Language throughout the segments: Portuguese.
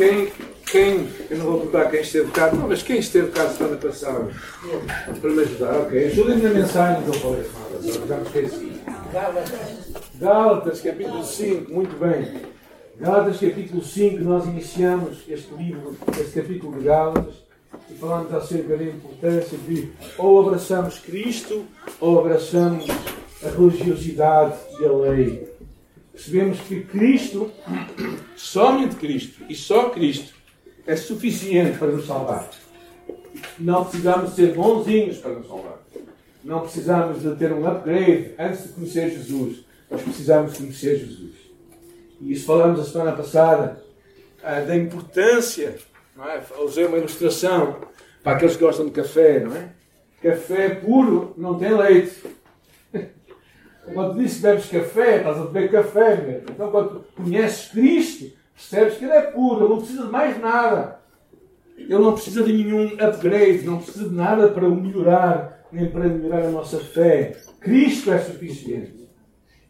quem, quem, eu não vou perguntar quem esteve cá, não, mas quem esteve cá semana passada para me ajudar, ok? Ajudem-me na mensagem que eu falei já me esqueci. Gálatas, capítulo 5, muito bem. Gálatas, capítulo 5, nós iniciamos este livro, este capítulo de Gálatas, e falamos acerca da importância de ou abraçamos Cristo ou abraçamos a religiosidade e a lei. Percebemos que Cristo, somente Cristo e só Cristo, é suficiente para nos salvar. Não precisamos ser bonzinhos para nos salvar. Não precisamos de ter um upgrade antes de conhecer Jesus. Nós precisamos conhecer Jesus. E isso falamos a semana passada ah, da importância. Não é? Usei uma ilustração para aqueles que gostam de café, não é? Café puro não tem leite. Quando dizes que bebes café, estás a beber café mesmo. Então, quando conheces Cristo, percebes que Ele é puro, Ele não precisa de mais nada. Ele não precisa de nenhum upgrade, não precisa de nada para o melhorar, nem para melhorar a nossa fé. Cristo é suficiente.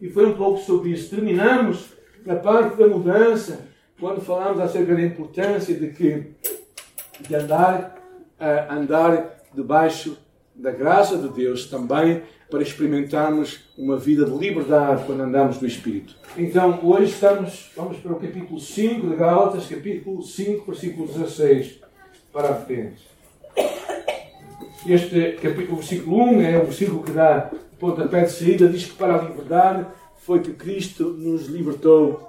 E foi um pouco sobre isso. Terminamos na parte da mudança, quando falamos acerca da importância de que de andar, uh, andar debaixo da graça de Deus também para experimentarmos uma vida de liberdade quando andamos no Espírito. Então, hoje estamos, vamos para o capítulo 5 de Gálatas, capítulo 5, versículo 16, para a frente. Este capítulo, versículo 1 é o versículo que dá pontapé de saída, diz que para a liberdade foi que Cristo nos libertou.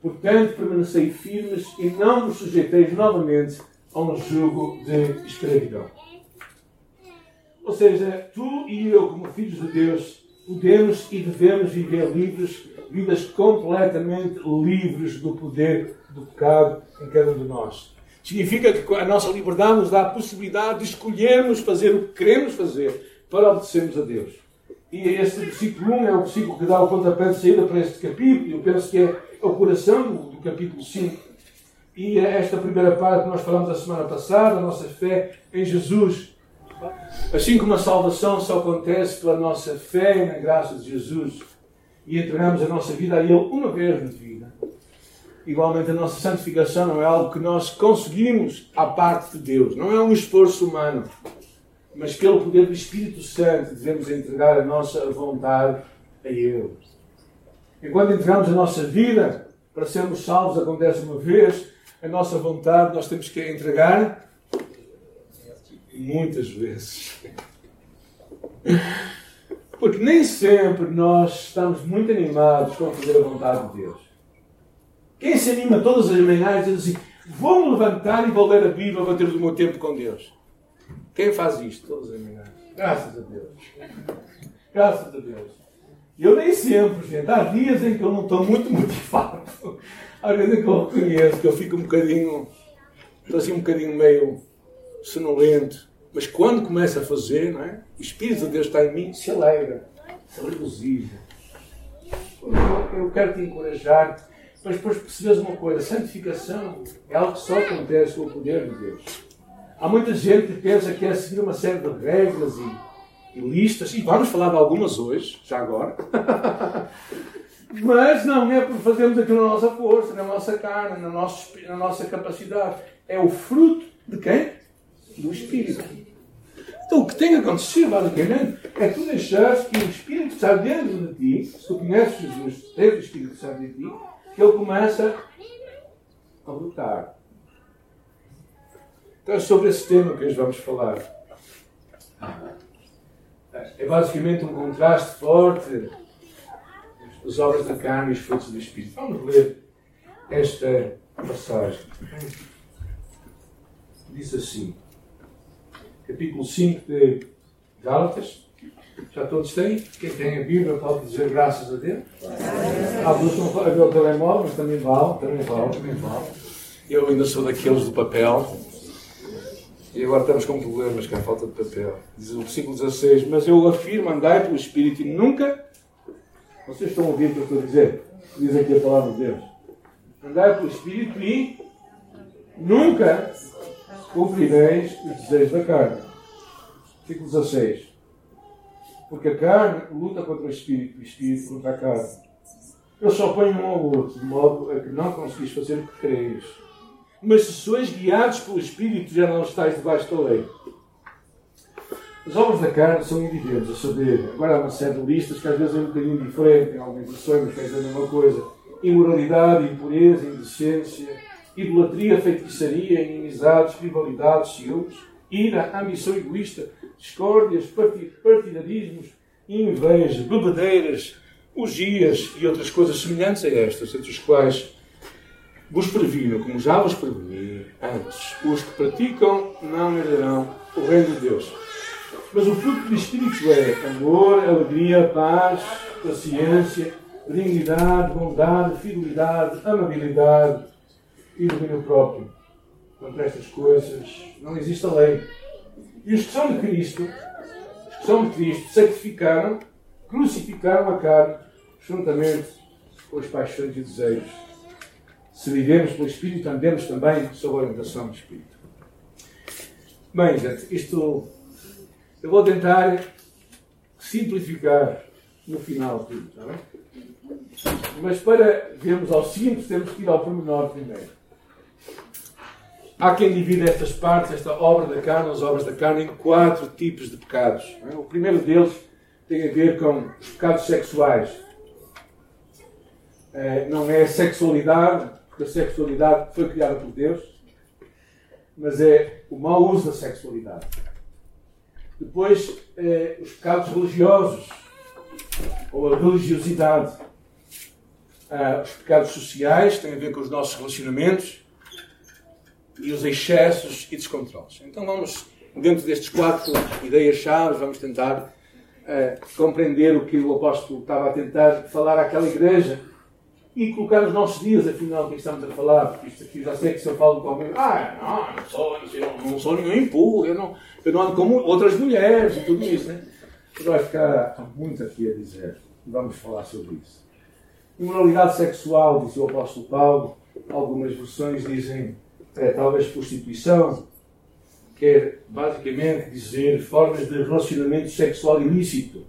Portanto, permanecei firmes e não nos sujeiteis novamente a um jugo de escravidão. Ou seja, tu e eu, como filhos de Deus, podemos e devemos viver livres, vidas completamente livres do poder do pecado em cada um de nós. Significa que a nossa liberdade nos dá a possibilidade de escolhermos fazer o que queremos fazer para obedecermos a Deus. E este versículo 1 é o versículo que dá o pontapé de saída para este capítulo. Eu penso que é o coração do, capítulo 5. E é esta primeira parte que nós falamos a semana passada, a nossa fé em Jesus. Assim como a salvação só acontece pela nossa fé na graça de Jesus e entregamos a nossa vida a Ele uma vez na vida, igualmente a nossa santificação não é algo que nós conseguimos à parte de Deus, não é um esforço humano, mas pelo poder do Espírito Santo devemos entregar a nossa vontade a Ele. Enquanto entregamos a nossa vida para sermos salvos, acontece uma vez, a nossa vontade nós temos que entregar muitas vezes. Porque nem sempre nós estamos muito animados com fazer a vontade de Deus. Quem se anima todas as manhãs diz assim: vou-me levantar e vou ler a Bíblia, vou ter o meu tempo com Deus. Quem faz isto todas as manhãs? Graças a Deus. Graças a Deus. Eu nem sempre, gente. Há dias em que eu não estou muito motivado. Há vezes em que eu reconheço que eu fico um bocadinho, estou assim um bocadinho meio sonolento. Mas quando começa a fazer, não é? o Espírito de Deus está em mim, se alegra, se regozija. Eu quero te encorajar, mas depois percebes uma coisa: santificação é algo que só acontece com o poder de Deus. Há muita gente que pensa que é seguir uma série de regras e, e listas, e vamos falar de algumas hoje, já agora. Mas não é por fazermos aquilo na nossa força, na nossa carne, na nossa, na nossa capacidade. É o fruto de quem? Do Espírito. Então o que tem acontecido, basicamente, é tu deixares que o Espírito está dentro de ti, se tu conheces Jesus, tens o Espírito dentro de ti, que ele começa a lutar. Então é sobre esse tema que hoje vamos falar. É basicamente um contraste forte as obras da carne e os frutos do Espírito. Vamos ler esta passagem. Diz assim, capítulo 5 de Gálatas. Já todos têm? Quem tem a Bíblia pode dizer graças a Deus? Alguns estão a ver o telemóvel, mas também vale, também vale, também vale. Eu ainda sou daqueles do papel. E agora estamos com problemas com a falta de papel. Diz o versículo 16: Mas eu afirmo, andai pelo Espírito e nunca vocês estão ouvindo o que eu estou a dizer? Diz aqui a palavra de Deus. Andai pelo Espírito e nunca cumprireis os desejos da carne. Versículo 16. Porque a carne luta contra o Espírito, o Espírito contra a carne. Eles só põem um ao outro, de modo a que não conseguis fazer o que quereis. Mas se sois guiados pelo Espírito, já não estáis debaixo da lei. As obras da carne são evidentes, a saber, agora há uma série de listas que às vezes é um bocadinho diferente, em algumas versões, mas dizer a mesma coisa. Imoralidade, impureza, indecência, idolatria, feitiçaria, inimizades, rivalidades, ciúmes, ira, ambição egoísta, discórdias, partidarismos, inveja, bebedeiras, orgias e outras coisas semelhantes a estas, entre as quais vos previno, como já vos preveni antes, os que praticam não herdarão o reino de Deus. Mas o fruto do Espírito é amor, alegria, paz, paciência, dignidade, bondade, fidelidade, amabilidade e domínio próprio. Contra estas coisas não existe a lei. E os que são de Cristo, os que são de Cristo, sacrificaram, crucificaram a carne, juntamente com as paixões e desejos. Se vivemos pelo Espírito, andemos também sob a orientação do Espírito. Bem, gente, isto eu vou tentar simplificar no final tudo, está bem? Mas para vermos ao simples, temos que ir ao pormenor primeiro. Há quem divida estas partes, esta obra da carne, as obras da carne, em quatro tipos de pecados. É? O primeiro deles tem a ver com os pecados sexuais. É, não é a sexualidade, porque a sexualidade foi criada por Deus, mas é o mau uso da sexualidade. Depois, eh, os pecados religiosos, ou a religiosidade. Ah, os pecados sociais têm a ver com os nossos relacionamentos e os excessos e descontroles. Então vamos, dentro destes quatro ideias-chave, vamos tentar ah, compreender o que o apóstolo estava a tentar falar àquela igreja e colocar os nossos dias, afinal, o que estamos a falar, porque isto aqui já sei que se eu falo com alguém, ah, não, não sou, eu não sou nenhum empurro, eu não, eu não ando como outras mulheres e tudo isso, né? Vai ficar muito aqui a dizer, vamos falar sobre isso. Imoralidade sexual, diz o apóstolo Paulo, algumas versões dizem, é, talvez prostituição, quer basicamente dizer formas de relacionamento sexual ilícito.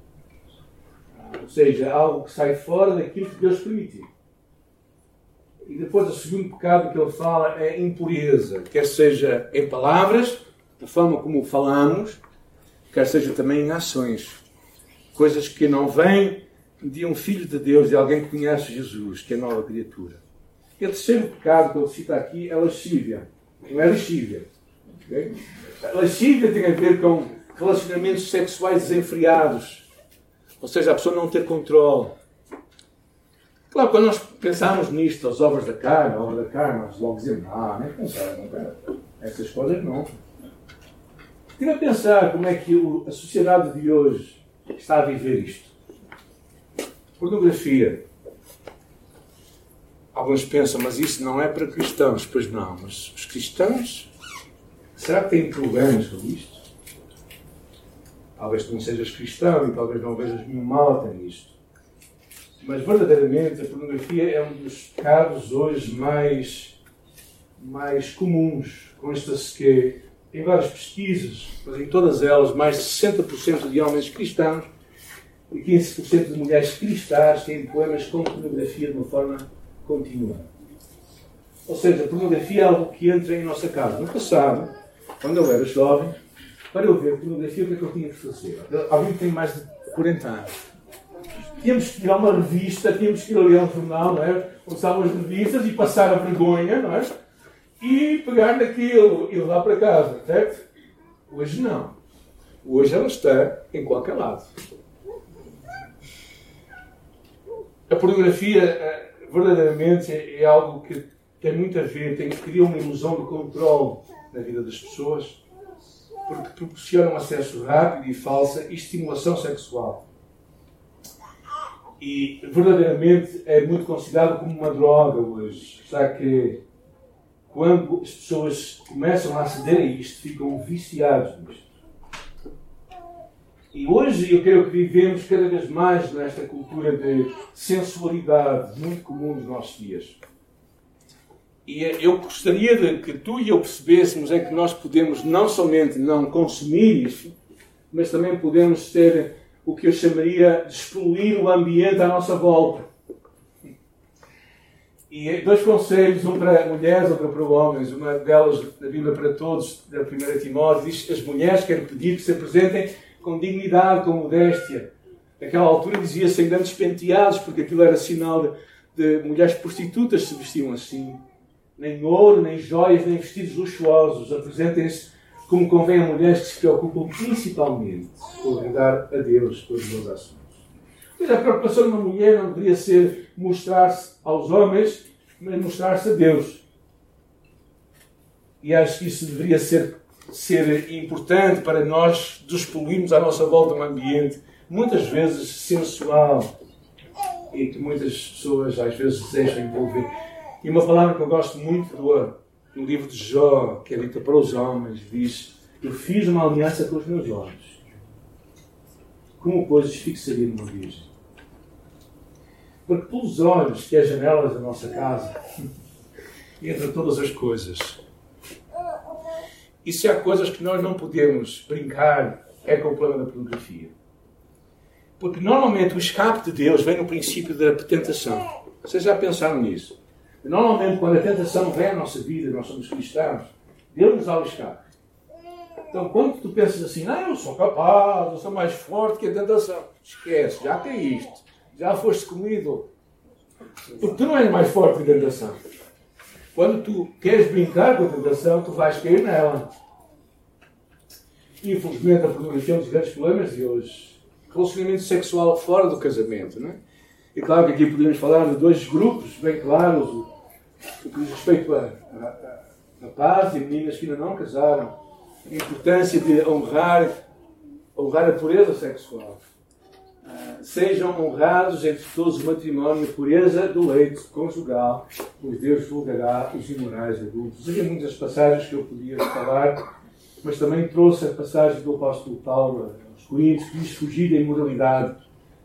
Ou seja, algo que sai fora daquilo que Deus permitiu. E depois o segundo pecado que ele fala é impureza, quer seja em palavras, da forma como falamos, quer seja também em ações. Coisas que não vêm de um filho de Deus, de alguém que conhece Jesus, que é nova criatura. E terceiro pecado que ele cita aqui é lascívia. Não é lascívia. Okay? Lascívia tem a ver com relacionamentos sexuais desenfreados. Ou seja, a pessoa não ter controle Claro, quando nós pensamos nisto, as obras da carne, a obra da carne, nós logo dizemos, ah, nem pensar, não quero. Essas coisas não. Estive a pensar como é que a sociedade de hoje está a viver isto. Pornografia. Alguns pensam, mas isso não é para cristãos. Pois não, mas os cristãos, será que têm problemas com isto? Talvez tu não sejas cristão e talvez não vejas nenhum mal até nisto. Mas verdadeiramente a pornografia é um dos pecados hoje mais, mais comuns. Consta-se que em várias pesquisas, mas em todas elas, mais de 60% de homens cristãos e 15% de mulheres cristãs têm problemas com pornografia de uma forma contínua. Ou seja, a pornografia é algo que entra em nossa casa. No passado, quando eu era jovem, para eu ver pornografia, o que é que eu tinha que fazer? Alguém que tem mais de 40 anos tínhamos que ir a uma revista, tínhamos que ir ali a um jornal, não é? As revistas e passar a vergonha, não é? E pegar naquilo e levar para casa, certo? Hoje não. Hoje ela está em qualquer lado. A pornografia eh, verdadeiramente é algo que tem muito a ver, tem, cria uma ilusão de controle na vida das pessoas, porque proporciona um acesso rápido e falsa e estimulação sexual e verdadeiramente é muito considerado como uma droga hoje. Já que quando as pessoas começam a aceder a isto, ficam viciados nisto. E hoje eu creio que vivemos cada vez mais nesta cultura de sensualidade muito comum nos nossos dias. E eu gostaria de que tu e eu percebêssemos é que nós podemos não somente não consumir isso, mas também podemos ter o que eu chamaria de explodir o ambiente à nossa volta. E dois conselhos, um para mulheres, outro para homens. Uma delas, na Bíblia para todos, da primeira Timóteo, diz as mulheres querem pedir que se apresentem com dignidade, com modéstia. Naquela altura dizia sem grandes penteados, porque aquilo era sinal de, de mulheres prostitutas se vestiam assim. Nem ouro, nem joias, nem vestidos luxuosos. Apresentem-se como convém a mulheres que se preocupam principalmente com agradar a Deus com as boas ações. Mas a preocupação de uma mulher não deveria ser mostrar-se aos homens, mas mostrar-se a Deus. E acho que isso deveria ser, ser importante para nós despoluirmos à nossa volta um ambiente muitas vezes sensual e que muitas pessoas às vezes desejam envolver. E uma palavra que eu gosto muito do, no livro de Jó, que é dita para os homens, diz: Eu fiz uma aliança com os meus olhos. Como, pois, fixaria numa virgem? Porque pelos olhos, que é as janelas da nossa casa, entram todas as coisas. E se há coisas que nós não podemos brincar, é com o problema da pornografia. Porque normalmente o escape de Deus vem no princípio da tentação. Vocês já pensaram nisso? Normalmente, quando a tentação vem à nossa vida, nós somos cristãos, Deus nos dá o escape. Então, quando tu pensas assim, ah, eu sou capaz, eu sou mais forte que a tentação, esquece, já caíste já foste comido. Porque tu não és mais forte que a tentação. Quando tu queres brincar com a tentação, tu vais cair nela. Infelizmente, a pornografia é um dos grandes problemas de hoje. Relacionamento sexual fora do casamento. Não é? E claro que aqui podemos falar de dois grupos bem claros: o, que diz respeito a rapazes e meninas que ainda não casaram, a importância de honrar, honrar a pureza sexual sejam honrados entre todos o matrimónio a pureza do leite conjugal, pois Deus julgará os imorais adultos. Havia muitas passagens que eu podia falar, mas também trouxe a passagem do apóstolo Paulo aos Coríntios, que diz fugir da imoralidade.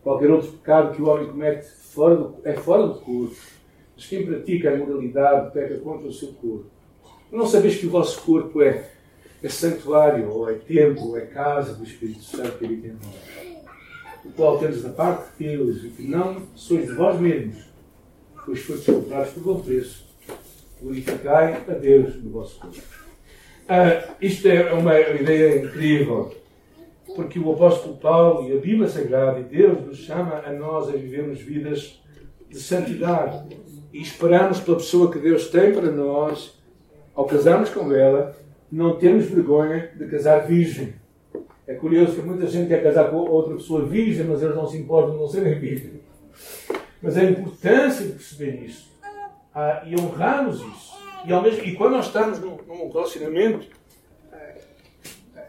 Qualquer outro pecado que o homem comete fora do, é fora do corpo. Mas quem pratica a imoralidade peca contra o seu corpo. Não sabeis que o vosso corpo é, é santuário, ou é templo, ou é casa do Espírito Santo que habita em nós o qual tendes da parte de Deus e que não sois de vós mesmos, pois fostes comprados por bom preço. Glorificai a Deus no vosso corpo. Ah, isto é uma ideia incrível, porque o apóstolo Paulo e a Bíblia Sagrada e Deus nos chama a nós a vivermos vidas de santidade e esperamos pela pessoa que Deus tem para nós, ao casarmos com ela, não termos vergonha de casar virgem é curioso que muita gente quer casar com outra pessoa virgem, mas eles não se importam de não serem virgens. Mas a importância de perceber isso ah, e honrarmos isso. E, ao mesmo, e quando nós estamos num, num relacionamento eh,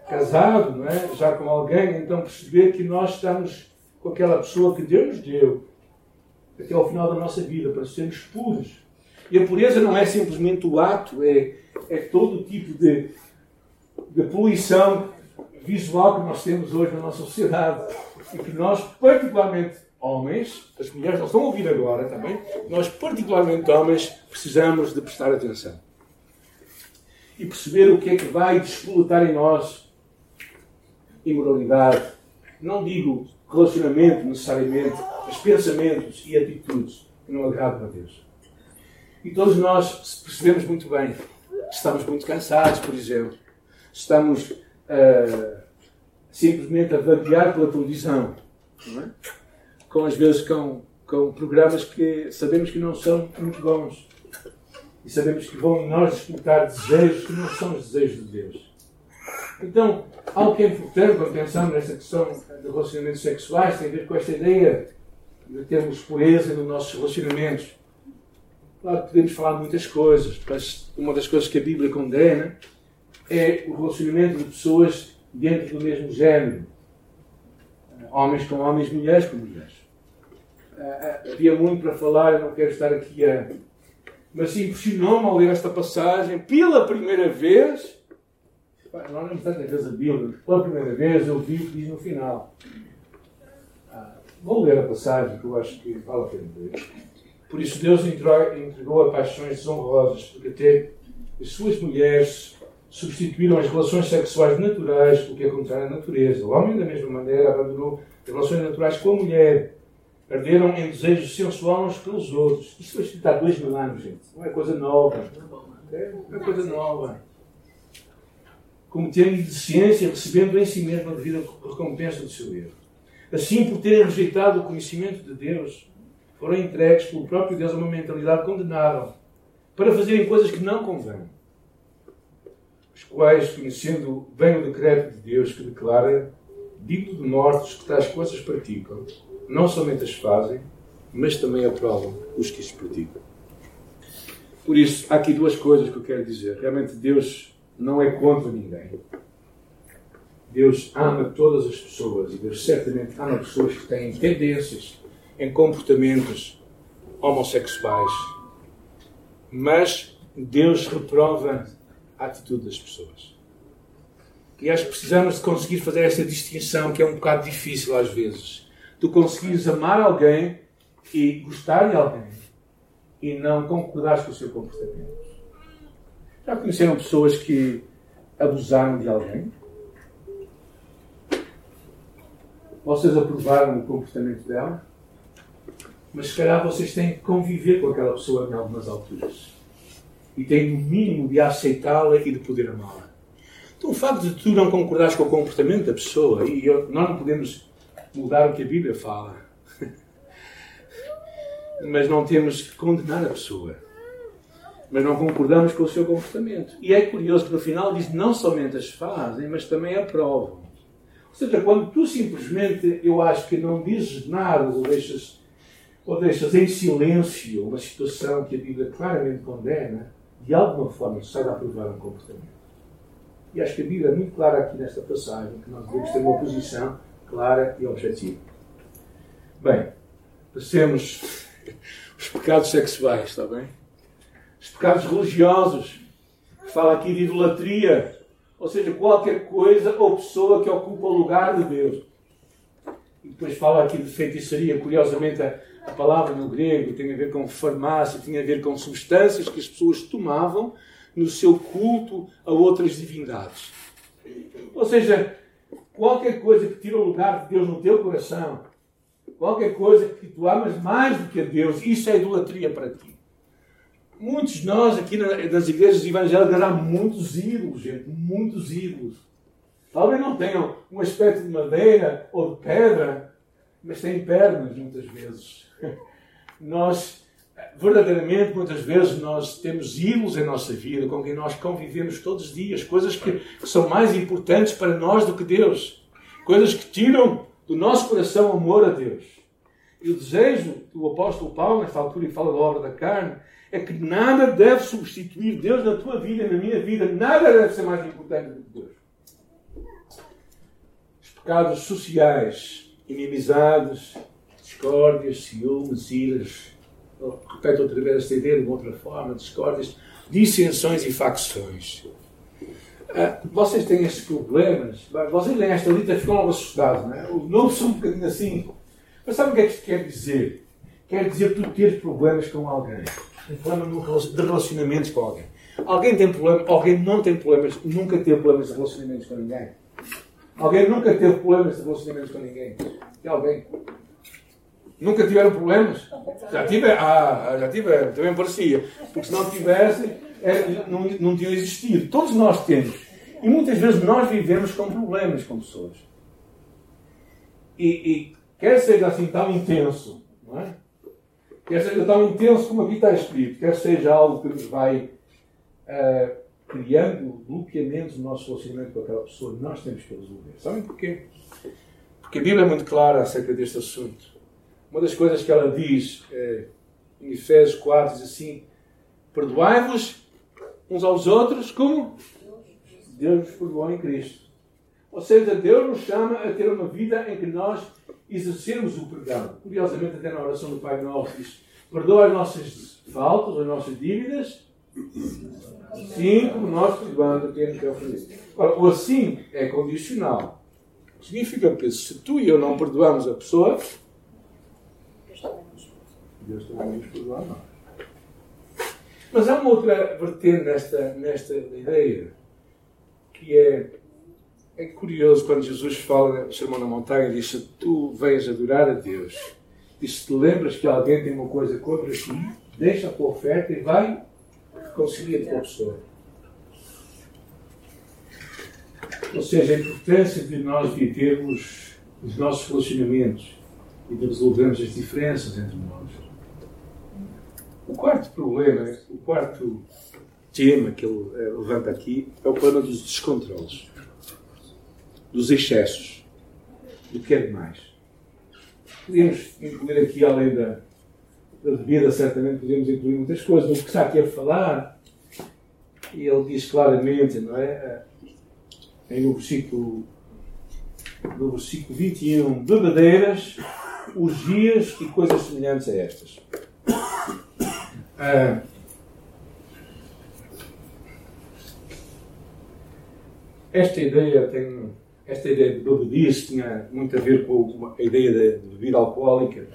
casado, não é? já com alguém, então perceber que nós estamos com aquela pessoa que Deus nos deu até ao final da nossa vida, para sermos puros. E a pureza não é simplesmente o ato, é, é todo tipo de, de poluição visual que nós temos hoje na nossa sociedade e que nós, particularmente homens, as mulheres não estão a ouvir agora também, nós, particularmente homens, precisamos de prestar atenção e perceber o que é que vai despoletar em nós imoralidade. Não digo relacionamento necessariamente, mas pensamentos e atitudes que não agradam a Deus. E todos nós percebemos muito bem. Estamos muito cansados, por exemplo. Estamos uh, simplesmente a vaguear pela televisão, é? com às vezes com, com programas que sabemos que não são muito bons e sabemos que vão em nós despertar desejos que não são os desejos de Deus. Então, algo que é importante quando pensamos nesta questão de relacionamentos sexuais tem a ver com esta ideia de termos pureza nos nossos relacionamentos. Claro que podemos falar de muitas coisas, mas uma das coisas que a Bíblia condena é o relacionamento de pessoas dentro do mesmo género. Homens com homens, mulheres com mulheres. Havia muito para falar, eu não quero estar aqui a. Mas impressionou-me ao ler esta passagem pela primeira vez. Não lembro tantas vezes a Bíblia, pela primeira vez eu vi o que diz no final. Vou ler a passagem que eu acho que vale a pena ler. Por isso Deus entregou a paixões desonrosas, porque até as suas mulheres substituíram as relações sexuais naturais pelo que é contrário à natureza. O homem, da mesma maneira, abandonou as relações naturais com a mulher Arderam em desejos sensual uns pelos outros. Isso foi escrito há dois mil anos, gente. Não é coisa nova. É uma coisa nova. Cometendo indecência, recebendo em si mesmo a devida recompensa do seu erro. Assim, por terem rejeitado o conhecimento de Deus, foram entregues pelo próprio Deus a uma mentalidade condenada para fazerem coisas que não convêm. Os quais, conhecendo bem o decreto de Deus que declara, digno de mortos que tais coisas praticam, não somente as fazem, mas também aprovam os que as praticam. Por isso, há aqui duas coisas que eu quero dizer. Realmente, Deus não é contra ninguém. Deus ama todas as pessoas e Deus certamente ama pessoas que têm tendências em comportamentos homossexuais. Mas Deus reprova a atitude das pessoas. E acho que precisamos de conseguir fazer essa distinção que é um bocado difícil às vezes. Tu conseguires amar alguém e gostar de alguém e não concordares com o seu comportamento. Já conheceram pessoas que abusaram de alguém? Vocês aprovaram o comportamento dela? Mas se calhar vocês têm que conviver com aquela pessoa em algumas alturas. E têm o mínimo de aceitá-la e de poder amá-la. Então o facto de tu não concordares com o comportamento da pessoa, e eu, nós não podemos mudar o que a Bíblia fala, mas não temos que condenar a pessoa. Mas não concordamos com o seu comportamento. E é curioso que no final diz não somente as fazem, mas também aprovam. Ou seja, quando tu simplesmente, eu acho que não dizes nada ou deixas, ou deixas em silêncio uma situação que a Bíblia claramente condena, de alguma forma sai a aprovar um comportamento. E acho que a Bíblia é muito clara aqui nesta passagem, que nós devemos ter uma posição clara e objetiva. Bem, passemos os pecados sexuais, está bem? Os pecados religiosos, que fala aqui de idolatria, ou seja, qualquer coisa ou pessoa que ocupa o lugar de Deus. E depois fala aqui de feitiçaria. Curiosamente, a, palavra no grego tem a ver com farmácia, tem a ver com substâncias que as pessoas tomavam no seu culto a outras divindades. Ou seja, qualquer coisa que tira o lugar de Deus no teu coração, qualquer coisa que tu amas mais do que a Deus, isso é idolatria para ti. Muitos de nós aqui nas igrejas evangélicas há muitos ídolos, gente, muitos ídolos. Talvez não tenham um aspecto de madeira ou de pedra, mas têm pernas muitas vezes. Nós, verdadeiramente, muitas vezes, nós temos ídolos em nossa vida com quem nós convivemos todos os dias, coisas que, são mais importantes para nós do que Deus, coisas que tiram do nosso coração amor a Deus. E o desejo do apóstolo Paulo, nesta altura, e fala da obra da carne, é que nada deve substituir Deus na tua vida e na minha vida. Nada deve ser mais importante do que Deus. Os pecados sociais, inimizades, discórdias, ciúmes, iras. Repete outra vez esta ideia de uma outra forma: discórdias, dissensões e facções. Ah, vocês têm estes problemas, vocês leem esta lista ficam assustados, não é? Novos são um bocadinho assim. Mas sabe o que é que isto quer dizer? Quer dizer tu teres problemas com alguém um problema de relacionamentos com alguém. Alguém tem problema, alguém não tem problemas, nunca teve problemas de relacionamentos com ninguém. Alguém nunca teve problemas de relacionamentos com ninguém. Tem alguém? Nunca tiveram problemas? Já tive, ah, já tiveram, também parecia. Porque se não tivessem, é, não, não tinham existido. Todos nós temos. E muitas vezes nós vivemos com problemas com pessoas. E, e quer seja assim tão intenso, não é? quer seja tão intenso como aqui está escrito, quer seja algo que nos vai uh, criando bloqueamentos no nosso relacionamento com aquela pessoa, nós temos que resolver. Sabem porquê? Porque a Bíblia é muito clara acerca deste assunto. Uma das coisas que ela diz é, em Efésios 4 diz assim: Perdoai-vos uns aos outros como Deus vos perdoou em Cristo. Ou seja, Deus nos chama a ter uma vida em que nós exercermos o perdão. Curiosamente, até na oração do Pai Nosso diz: perdoa as nossas faltas, as nossas dívidas, assim como nós a quem nos ofendido. Ora, o assim é condicional. Significa que se tu e eu não perdoamos a pessoa, Deus também nos perdoa a nós. Mas há uma outra vertente nesta, nesta ideia, que é é curioso quando Jesus fala no Sermão na Montanha, diz: Se tu vens adorar a Deus E se te lembras que alguém tem uma coisa contra ti, deixa a tua oferta e vai reconcilia com a pessoa. Ou seja, a importância de nós vivermos os nossos relacionamentos e de resolvermos as diferenças entre nós. O quarto problema, o quarto tema que ele eh, levanta aqui é o problema dos descontroles, dos excessos, do que é demais. Podíamos incluir aqui, além da, da bebida, certamente podíamos incluir muitas coisas, mas o que está aqui a falar, e ele diz claramente, não é? Em no versículo, no versículo 21, bebedeiras, orgias e coisas semelhantes a estas. Ah, esta ideia tem esta ideia de bebedice tinha muito a ver com a ideia de bebida alcoólica,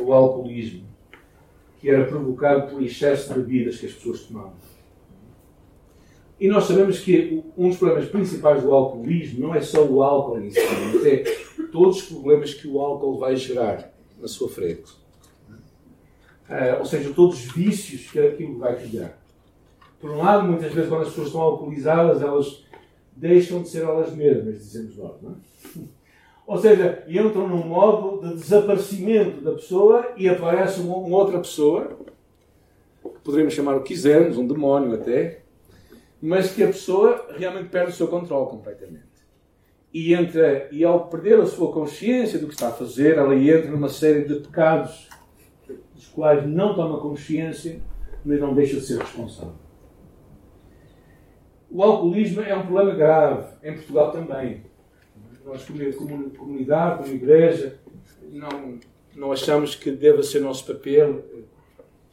o alcoolismo, que era provocado por excesso de bebidas que as pessoas tomavam. E nós sabemos que um dos problemas principais do alcoolismo não é só o álcool em si, mas é todos os problemas que o álcool vai gerar na sua frente. Uh, ou seja, todos os vícios que aquilo vai criar. Por um lado, muitas vezes, quando as pessoas estão alcoolizadas, elas deixam de ser elas mesmas, dizemos nós. Não é? Ou seja, entram num modo de desaparecimento da pessoa e aparece uma, uma outra pessoa, que poderíamos chamar o que quisermos, um demónio até, mas que a pessoa realmente perde o seu controle completamente. E, entra, e ao perder a sua consciência do que está a fazer, ela entra numa série de pecados dos quais não toma consciência, mas não deixa de ser responsável. O alcoolismo é um problema grave, em Portugal também. Nós, como comunidade, como igreja, não, não achamos que deva ser nosso papel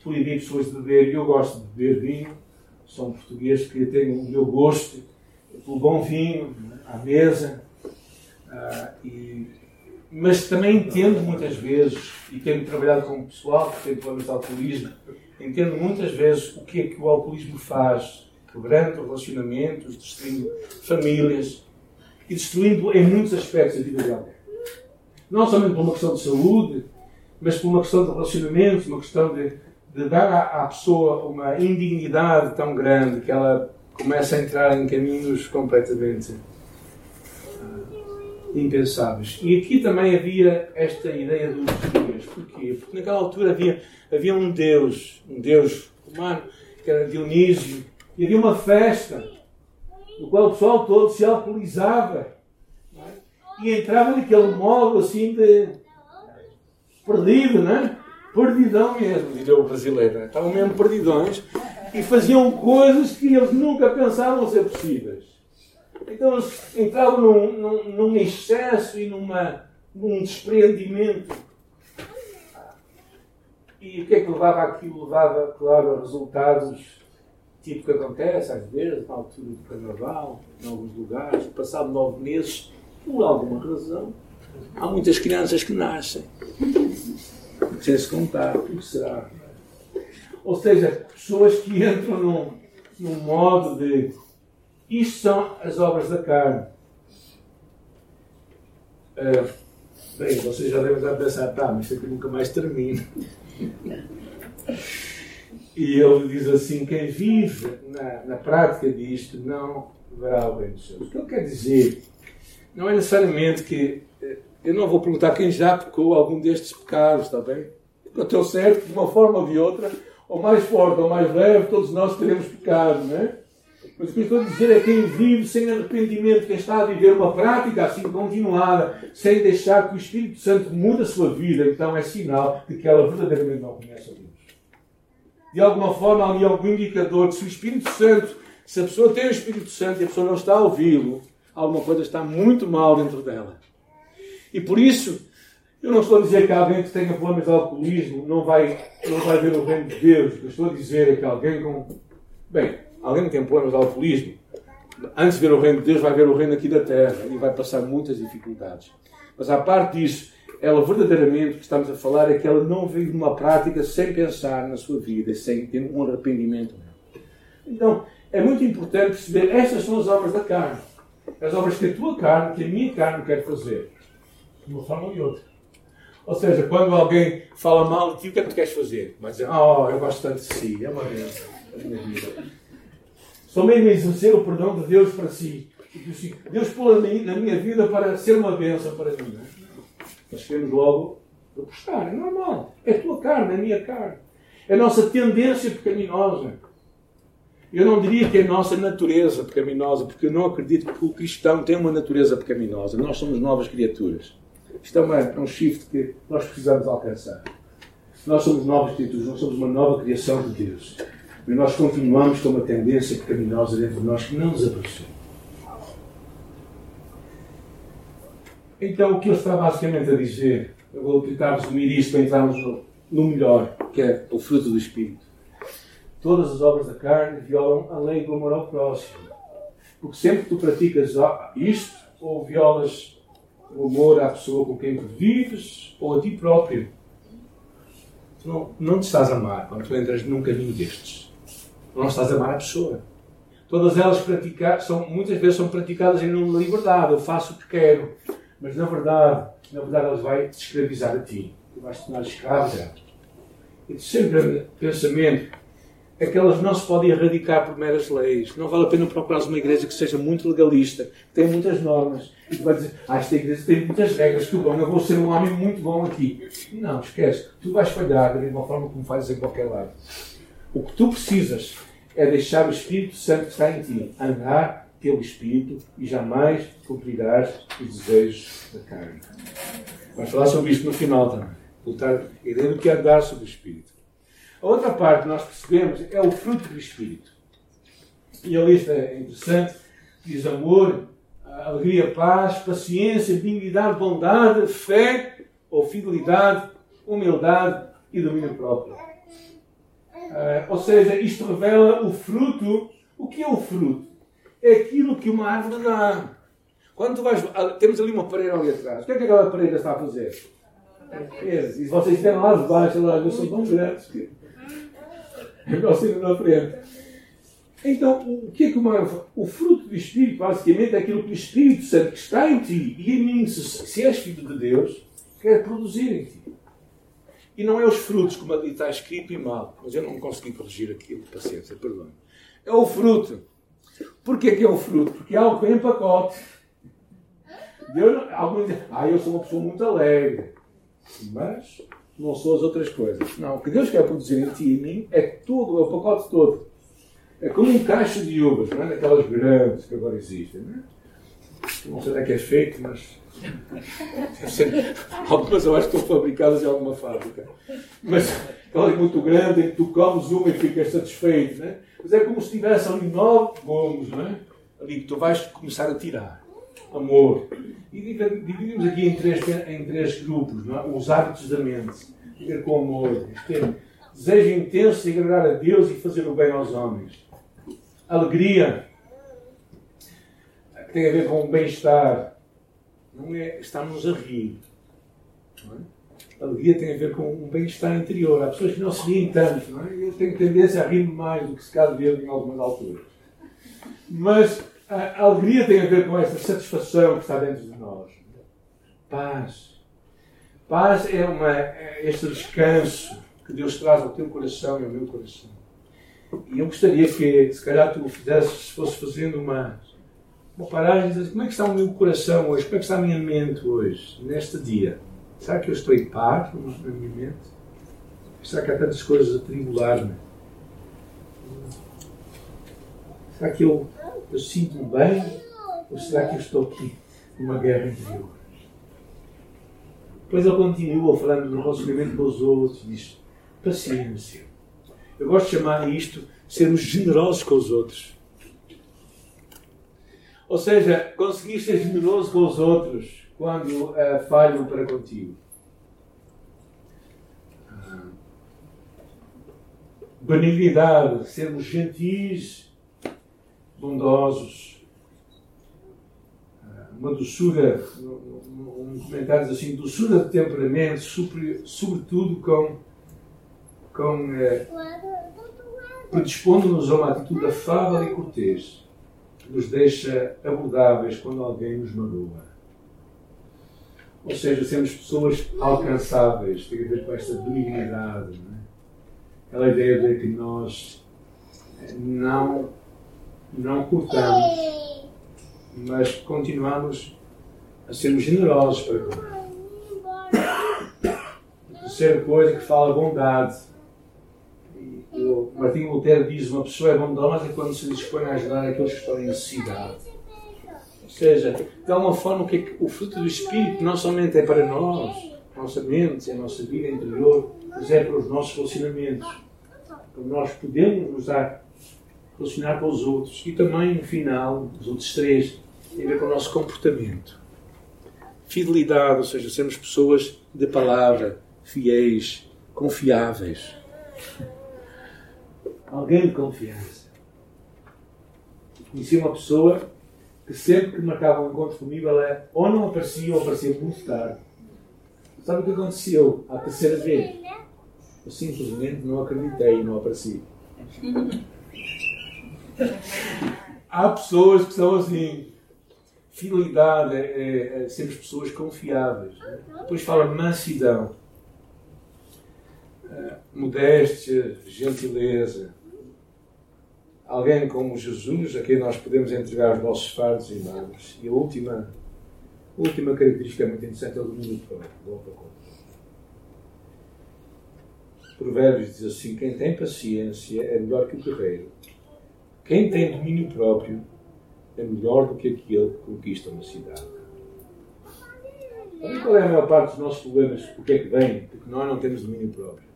proibir pessoas de beber. Eu gosto de beber vinho, sou um português que tem o meu gosto pelo bom vinho, à mesa. Uh, e, mas também entendo muitas vezes, e tenho trabalhado com o pessoal que tem problemas de alcoolismo, entendo muitas vezes o que é que o alcoolismo faz, quebrando relacionamentos, destruindo famílias e destruindo em muitos aspectos a vida de alguém. Não somente por uma questão de saúde, mas por uma questão de relacionamentos, uma questão de, de dar à, à pessoa uma indignidade tão grande que ela começa a entrar em caminhos completamente impensáveis. E aqui também havia esta ideia dos dias. Porquê? Porque naquela altura havia, havia um Deus, um Deus humano, que era Dionísio, e havia uma festa, no qual o pessoal todo se alcoolizava é? e entrava naquele modo assim de perdido, né? Perdidão mesmo, diria o brasileiro. Né? Estavam mesmo perdidões e faziam coisas que eles nunca pensavam ser possíveis. Então eles entravam num, num, num excesso e numa, num despreendimento. E o que é que levava aquilo? Levava, claro, a resultados tipo que acontece às vezes, na altura do carnaval, em alguns lugares, passado nove meses, por alguma razão, há muitas crianças que nascem. Sem se contar, o que será? Ou seja, pessoas que entram num, num modo de isto são as obras da carne. Uh, bem, vocês já devem estar a pensar, tá, mas isso aqui nunca mais termina. e ele diz assim: quem vive na, na prática disto não verá o bem dos seus. O que ele quer dizer não é necessariamente que. Eh, eu não vou perguntar quem já pecou algum destes pecados, está bem? Eu certo, de uma forma ou de outra, ou mais forte ou mais leve, todos nós teremos pecado, não é? Mas o que eu estou a dizer é quem vive sem arrependimento, quem está a viver uma prática assim continuada, sem deixar que o Espírito Santo mude a sua vida, então é sinal de que ela verdadeiramente não conhece a Deus. De alguma forma, há ali algum indicador de se o Espírito Santo, se a pessoa tem o Espírito Santo e a pessoa não está a ouvi-lo, alguma coisa está muito mal dentro dela. E por isso, eu não estou a dizer que alguém que tenha problemas de alcoolismo não vai, não vai ver o reino de Deus. Eu estou a dizer é que alguém com. Bem, alguém que tem problemas de alcoolismo, antes de ver o reino de Deus, vai ver o reino aqui da terra e vai passar muitas dificuldades. Mas à parte disso, ela verdadeiramente, o que estamos a falar, é que ela não vive uma prática sem pensar na sua vida, sem ter um arrependimento. Então, é muito importante perceber, estas são as obras da carne. As obras que a tua carne, que a minha carne quer fazer. De uma forma ou de outra. Ou seja, quando alguém fala mal de ti, o que é que tu queres fazer? Dizer, oh, eu gosto tanto de si, é uma bênção mesmo exercer o perdão de Deus para si. Deus pôs na minha vida para ser uma bênção para mim. Nós queremos logo gostar, é normal. É a tua carne, é a minha carne. É a nossa tendência pecaminosa. Eu não diria que é a nossa natureza pecaminosa, porque eu não acredito que o cristão tem uma natureza pecaminosa. Nós somos novas criaturas. Isto é, uma, é um shift que nós precisamos alcançar. Nós somos novas criaturas, nós somos uma nova criação de Deus. E nós continuamos com uma tendência pecaminosa dentro de nós que não aproxima. Então, o que ele está basicamente a dizer, eu vou tentar resumir isto para entrarmos no, melhor, que é o fruto do Espírito. Todas as obras da carne violam a lei do amor ao próximo. Porque sempre que tu praticas isto, ou violas o amor à pessoa com quem vives, ou a ti próprio, não, não te estás a amar quando tu entras num caminho destes. Não estás a amar a pessoa. Todas elas são, muitas vezes são praticadas em nome da liberdade. Eu faço o que quero. Mas na verdade, na verdade, elas vai te escravizar a ti. Tu vais te tornar escravo. E sempre pensamento é que elas não se podem erradicar por meras leis. Não vale a pena procurar uma igreja que seja muito legalista, que tenha muitas normas, e que vai dizer, ah, esta igreja tem muitas regras, que bom, eu vou ser um homem muito bom aqui. Não, esquece. Tu vais falhar da mesma forma como fazes em qualquer lado. O que tu precisas é deixar o Espírito Santo que está em ti andar pelo Espírito e jamais cumprirás os desejos da carne. Vamos falar sobre isto no final também. Voltar a ideia do que é andar sobre o Espírito. A outra parte que nós percebemos é o fruto do Espírito. E a lista é interessante. Diz amor, alegria, paz, paciência, dignidade, bondade, fé ou fidelidade, humildade e domínio próprio. Uh, ou seja, isto revela o fruto. O que é o fruto? É aquilo que uma árvore dá. Quando tu vais. Temos ali uma parede ali atrás. O que é que aquela parede está a fazer? E vocês estão lá de baixo, lá, eu sou tão grandes que Negocinho na frente. Então, o que é que uma, o fruto do Espírito, basicamente, é aquilo que o Espírito Santo que está em ti e em mim, se, se és filho de Deus, quer produzir em ti. E não é os frutos, como ali está escrito e mal, mas eu não consegui corrigir aquilo, paciência, perdão. É o fruto. Porquê que é o fruto? Porque é algo que vem em pacote. Deus, alguns dizem, ah, eu sou uma pessoa muito alegre. Mas não são as outras coisas. Não, o que Deus quer produzir em ti e em mim é tudo, é o pacote todo. É como um cacho de uvas, não é? Daquelas grandes que agora existem, não é? Não sei onde é que é feito, mas. Algumas eu acho que estão fabricadas em alguma fábrica. Mas aquela muito grande em que tu comes uma e ficas satisfeito, não é? Mas é como se tivesse ali nove gomos, não é? Ali que tu vais começar a tirar. Amor, e dividimos aqui em três, em três grupos, é? os hábitos da mente. Viver com amor, ter desejo intenso de agradar a Deus e fazer o bem aos homens. Alegria, que tem a ver com o bem-estar. Não é estarmos a rir. É? Alegria tem a ver com um bem-estar interior. Há pessoas que não se riem tanto. Não é? Eu tenho tendência a rir mais do que se caso ver em algumas alturas. Mas a alegria tem a ver com essa satisfação que está dentro de nós. Paz. Paz é, uma, é este descanso que Deus traz ao teu coração e ao meu coração. E eu gostaria que, se calhar, tu fizesses, se fosse fazendo uma, uma paragem e dizes, como é que está o meu coração hoje? Como é que está a minha mente hoje, neste dia? Será que eu estou em paz na minha mente? Será que há tantas coisas a tribular-me? Será que eu eu sinto-me bem? Ou será que eu estou aqui numa guerra interior? Depois ele continua falando do relacionamento com os outros, diz paciência. Eu gosto de chamar isto sermos generosos com os outros. Ou seja, conseguir ser generoso com os outros quando uh, falham para contigo. Uh, benignidade, sermos gentis bondosos. Uma doçura, um comentário assim, doçura de temperamento, sobretudo com, com eh, predispondo-nos a uma atitude afável e cortês, nos deixa abordáveis quando alguém nos magoa. Ou seja, sermos pessoas alcançáveis, tem a ver com esta benignidade. Não é? Aquela ideia de que nós não, não cortamos, mas continuamos a sermos generosos para com A terceira coisa que fala bondade. O Martinho Lutero diz uma pessoa é bondosa quando se dispõe a ajudar aqueles que estão em necessidade seja, de alguma forma, o, que é o fruto do Espírito não somente é para nós, nossa mente, a nossa vida interior, mas é para os nossos relacionamentos. Para nós podemos nos dar, relacionar com os outros. E também, no final, os outros três, tem a ver com o nosso comportamento. Fidelidade, ou seja, sermos pessoas de palavra, fiéis, confiáveis. Alguém de confiança. Conheci uma pessoa que sempre que marcava um encontro comigo, ela ou não aparecia ou aparecia muito tarde. Sabe o que aconteceu à terceira vez? Eu simplesmente não acreditei e não apareci. Há pessoas que são assim. Fidelidade é, é, é sermos pessoas confiáveis. Depois fala mansidão, uh, modéstia, gentileza alguém como Jesus, a quem nós podemos entregar os nossos fardos e males. E a última, a última característica muito interessante é o domínio próprio. Provérbios diz assim: quem tem paciência é melhor que o guerreiro. Quem tem domínio próprio é melhor do que aquele que conquista uma cidade. Então, qual é a maior parte dos nossos problemas? O que é que vem? Porque nós não temos domínio próprio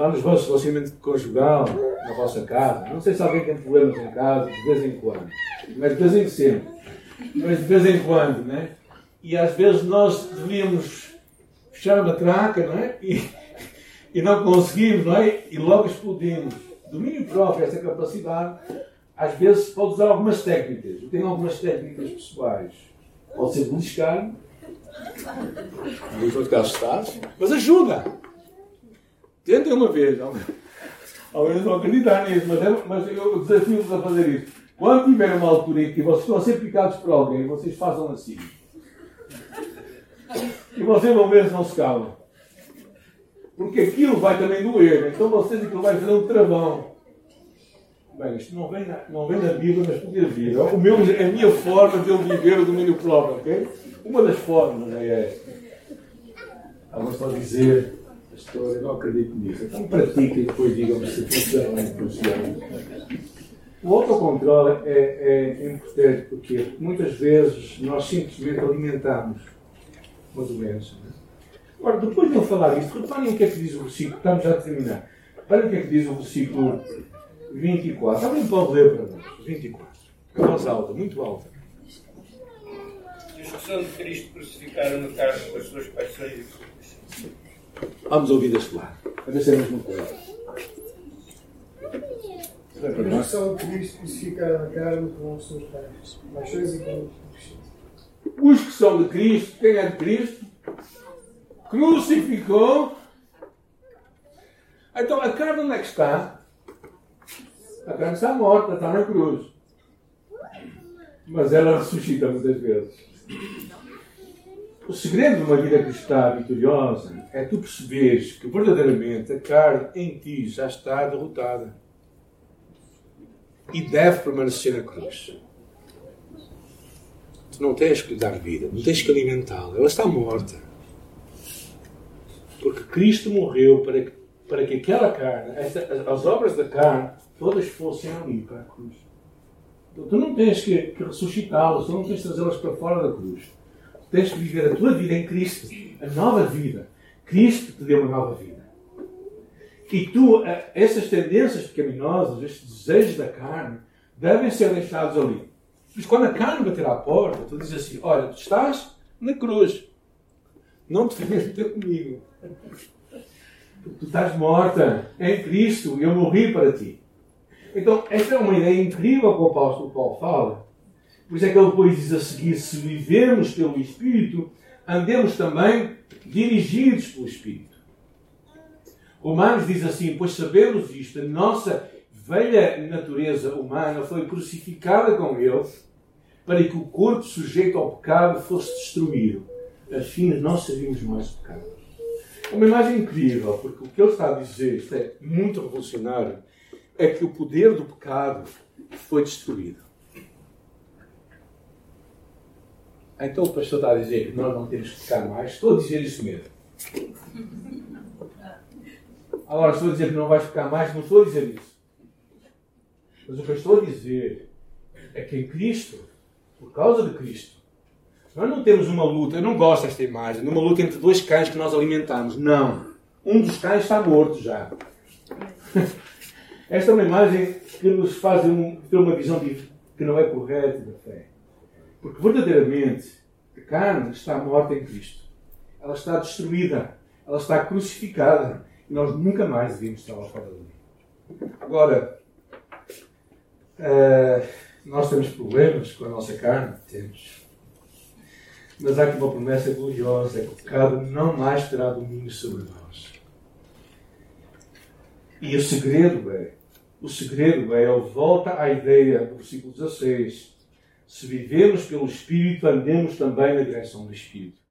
lá nos vossos relacionamentos conjugal, na vossa casa. Não sei se alguém tem problemas em casa, de vez em quando. Mas de vez em sempre. Mas de vez em quando, né? E às vezes nós devíamos fechar a matraca, não é? E, e não conseguimos, não é? E logo explodimos. Domínio próprio, essa capacidade, às vezes pode usar algumas técnicas. Eu tenho algumas técnicas pessoais. Pode ser beliscar. Não. Mas ajuda! Tentem uma vez. Ao menos não acreditar nisso, mas, é, mas eu desafio-vos a fazer isso. Quando tiver uma altura em que vocês estão a ser picados por alguém, vocês façam assim. E vocês vão ver se não se calam. Porque aquilo vai também doer. Então vocês aquilo vai fazer um travão. Bem, isto não vem não vem na Bíblia, mas podia vir. O meu, a minha forma de eu viver o domínio próprio, ok? Uma das formas é esta. Alguns estão a dizer pastor, eu não acredito nisso. Então pratique e depois digam-me se funciona ou não funciona. O autocontrole é, é importante porque muitas vezes nós simplesmente alimentamos uma doença. Né? Agora, depois de eu falar isto, reparem o que é que diz o versículo. Estamos já a terminar. Reparem o que é que diz o versículo 24. Alguém pode ler para nós? 24. Com voz alta, muito alta. E os que são de Cristo crucificaram no carne com as suas paixões e Vamos ouvir deste lado. A ver se é a mesma coisa. Os que são de Cristo crucificaram a carne com as suas paixões e com Os que são de Cristo, quem é de Cristo? Crucificou. Então a carne onde é que está? A carne está morta, está na cruz. Mas ela ressuscita muitas vezes. O segredo de uma vida cristã vitoriosa é tu perceberes que verdadeiramente a carne em ti já está derrotada e deve permanecer na cruz. Tu não tens que lhe dar vida, não tens que alimentá-la, ela está morta. Porque Cristo morreu para que, para que aquela carne, esta, as obras da carne, todas fossem ali para a cruz. Então, tu não tens que, que ressuscitá-las, tu não tens que trazê-las para fora da cruz tens que viver a tua vida em Cristo, a nova vida. Cristo te deu uma nova vida. E tu, eh, essas tendências pecaminosas, estes desejos da carne, devem ser deixados ali. Mas quando a carne bater à porta, tu dizes assim: Olha, tu estás na cruz. Não te venhas meter comigo. Tu estás morta em Cristo eu morri para ti. Então, esta é uma ideia incrível que o apóstolo Paulo fala. Por isso é que ele depois diz a seguir: se vivemos pelo Espírito, andemos também dirigidos pelo Espírito. Romanos diz assim: Pois sabemos isto, a nossa velha natureza humana foi crucificada com Ele, para que o corpo sujeito ao pecado fosse destruído, a fim de não servirmos mais pecado. É uma imagem incrível, porque o que ele está a dizer, isto é muito revolucionário, é que o poder do pecado foi destruído. Então o pastor está a dizer que nós não temos que pecar mais. Estou a dizer isso mesmo. Agora, estou a dizer que não vais ficar mais, não estou a dizer isso. Mas o que eu estou a dizer é que em Cristo, por causa de Cristo, nós não temos uma luta, eu não gosto desta imagem, uma luta entre dois cães que nós alimentamos. Não. Um dos cães está morto já. Esta é uma imagem que nos faz ter uma visão que não é correta da fé. Porque verdadeiramente a carne está morta em Cristo. Ela está destruída. Ela está crucificada. E nós nunca mais devíamos estar lá fora dali. Agora, uh, nós temos problemas com a nossa carne? Temos. Mas há aqui uma promessa gloriosa: é que o pecado não mais terá domínio sobre nós. E o segredo é o segredo é, ele volta à ideia do versículo 16. Se vivemos pelo Espírito, andemos também na direção do Espírito.